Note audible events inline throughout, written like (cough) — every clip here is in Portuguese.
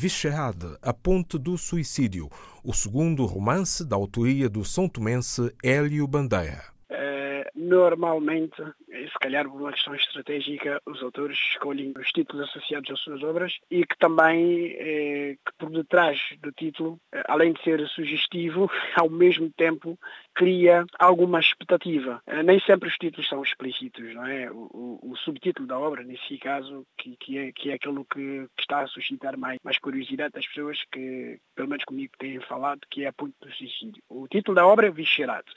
Vicherade, A Ponte do Suicídio, o segundo romance da autoria do são tomense Hélio Bandeira. Normalmente, se calhar por uma questão estratégica, os autores escolhem os títulos associados às suas obras e que também, eh, que por detrás do título, eh, além de ser sugestivo, (laughs) ao mesmo tempo cria alguma expectativa. Eh, nem sempre os títulos são explícitos, não é? O, o, o subtítulo da obra, nesse caso, que, que, é, que é aquilo que, que, está a suscitar mais, mais curiosidade das pessoas que, pelo menos comigo, têm falado, que é a ponte do suicídio. O título da obra é Viscerado,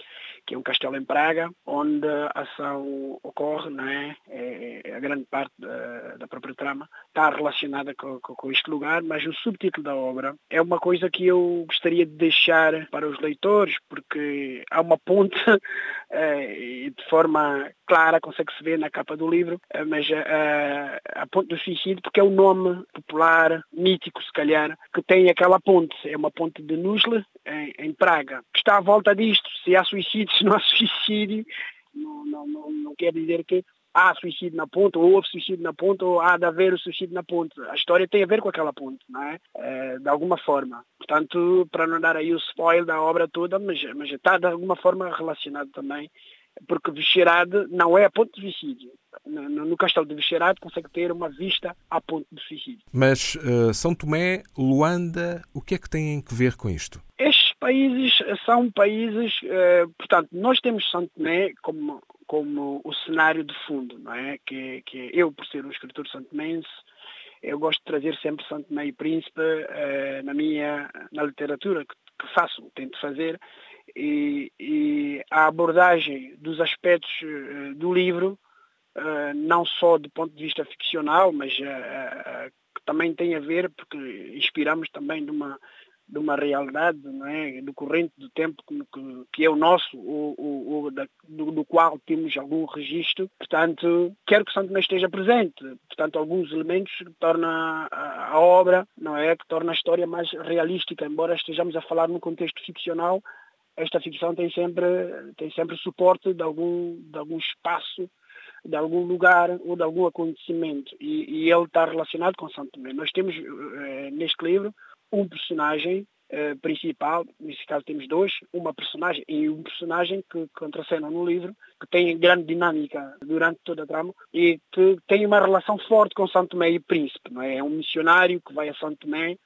que é um castelo em Praga, onde a ação ocorre, não é? é, é a grande parte da, da, própria trama está relacionada com, com, com, este lugar, mas o subtítulo da obra é uma coisa que eu gostaria de deixar para os leitores, porque há uma ponte e de forma clara, consegue-se ver na capa do livro, é, mas a, é, a, ponte do suicídio, porque é o um nome popular, mítico se calhar, que tem aquela ponte. É uma ponte de Nusle, em, em Praga, que está à volta disto. Se há suicídio, (laughs) se não há suicídio, não, não, não, não quer dizer que há suicídio na ponte, ou houve suicídio na ponte, ou há de haver o suicídio na ponte. A história tem a ver com aquela ponte, não é? é de alguma forma. Portanto, para não dar aí o spoiler da obra toda, mas, mas está de alguma forma relacionado também, porque Vixerade não é a ponte de suicídio. No, no castelo de Vixerade consegue ter uma vista à ponte de suicídio. Mas uh, São Tomé, Luanda, o que é que têm que ver com isto? Estes países são países, uh, portanto, nós temos São Tomé como como o cenário de fundo, não é? Que, que eu, por ser um escritor santomense, eu gosto de trazer sempre Santo e Príncipe uh, na minha na literatura que, que faço, tento fazer e, e, a abordagem dos aspectos uh, do livro, uh, não só do ponto de vista ficcional, mas que também tem a ver porque inspiramos também de uma de uma realidade não é, do corrente do tempo que, que é o nosso, o, o, o da, do, do, qual temos algum registro. Portanto, quero que Santo Tomé esteja presente. Portanto, alguns elementos que tornam a, a, obra, não é, que torna a história mais realística, embora estejamos a falar num contexto ficcional, esta ficção tem sempre, tem sempre suporte de algum, de algum espaço de algum lugar ou de algum acontecimento e, e ele está relacionado com Santo Tomé. Nós temos eh, neste livro um personagem uh, principal, nesse caso temos dois, uma personagem e um personagem que contracenam no livro, que tem grande dinâmica durante toda a trama e que tem uma relação forte com Santo Tomé e Príncipe. Não é? é um missionário que vai a Santo Tomé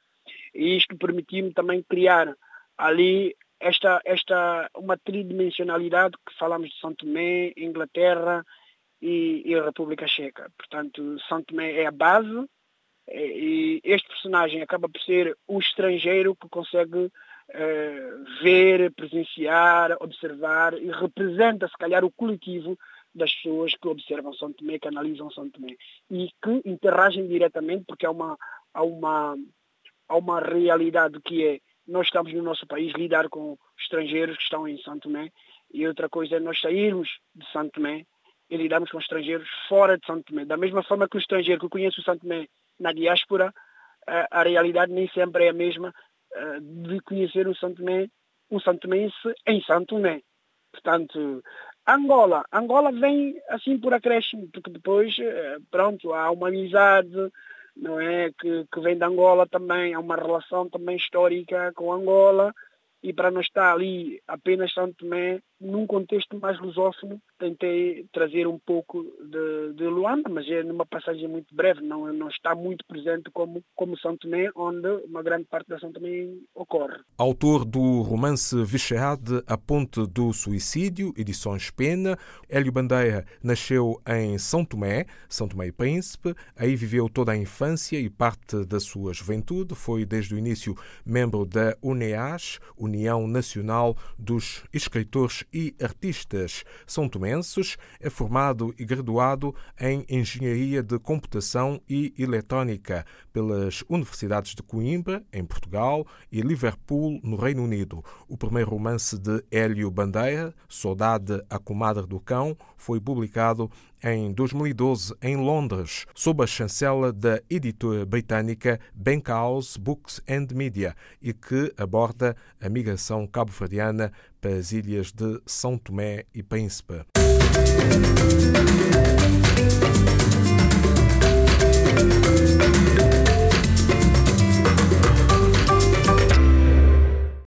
e isto permitiu-me também criar ali esta, esta uma tridimensionalidade que falamos de Santo Tomé, Inglaterra e, e República Checa. Portanto, Santo Tomé é a base e este personagem acaba por ser o estrangeiro que consegue uh, ver, presenciar, observar e representa, se calhar, o coletivo das pessoas que observam São Tomé, que analisam São Tomé e que interagem diretamente, porque há uma, há uma, há uma realidade que é nós estamos no nosso país lidar com estrangeiros que estão em São Tomé e outra coisa é nós sairmos de São Tomé e lidarmos com estrangeiros fora de São Tomé. Da mesma forma que o estrangeiro que conhece o São Tomé na diáspora, a, realidade nem sempre é a mesma de conhecer um Santo Tomé, um Santo Tomense em Santo Tomé. Portanto, Angola. Angola vem assim por acréscimo, porque depois, pronto, há uma amizade, não é, que, que vem de Angola também, há uma relação também histórica com Angola, e para não estar ali apenas Santo Tomé, num contexto mais lusófono, tentei trazer um pouco de, de, Luanda, mas é numa passagem muito breve, não, não está muito presente como, como São Tomé, onde uma grande parte da São Tomé ocorre. Autor do romance Vicheade, A Ponte do Suicídio, edições Pena, Hélio Bandeira nasceu em São Tomé, São Tomé e Príncipe, aí viveu toda a infância e parte da sua juventude, foi desde o início membro da UNEAS, União Nacional dos Escritores e Artistas São Tomenses, é formado e graduado em Engenharia de Computação e Eletrónica pelas Universidades de Coimbra, em Portugal, e Liverpool, no Reino Unido. O primeiro romance de Hélio Bandeira, Saudade a Comadre do Cão, foi publicado em 2012 em Londres, sob a chancela da editora britânica Bankhouse Books and Media e que aborda a migração cabo-verdiana para as ilhas de São Tomé e Príncipe.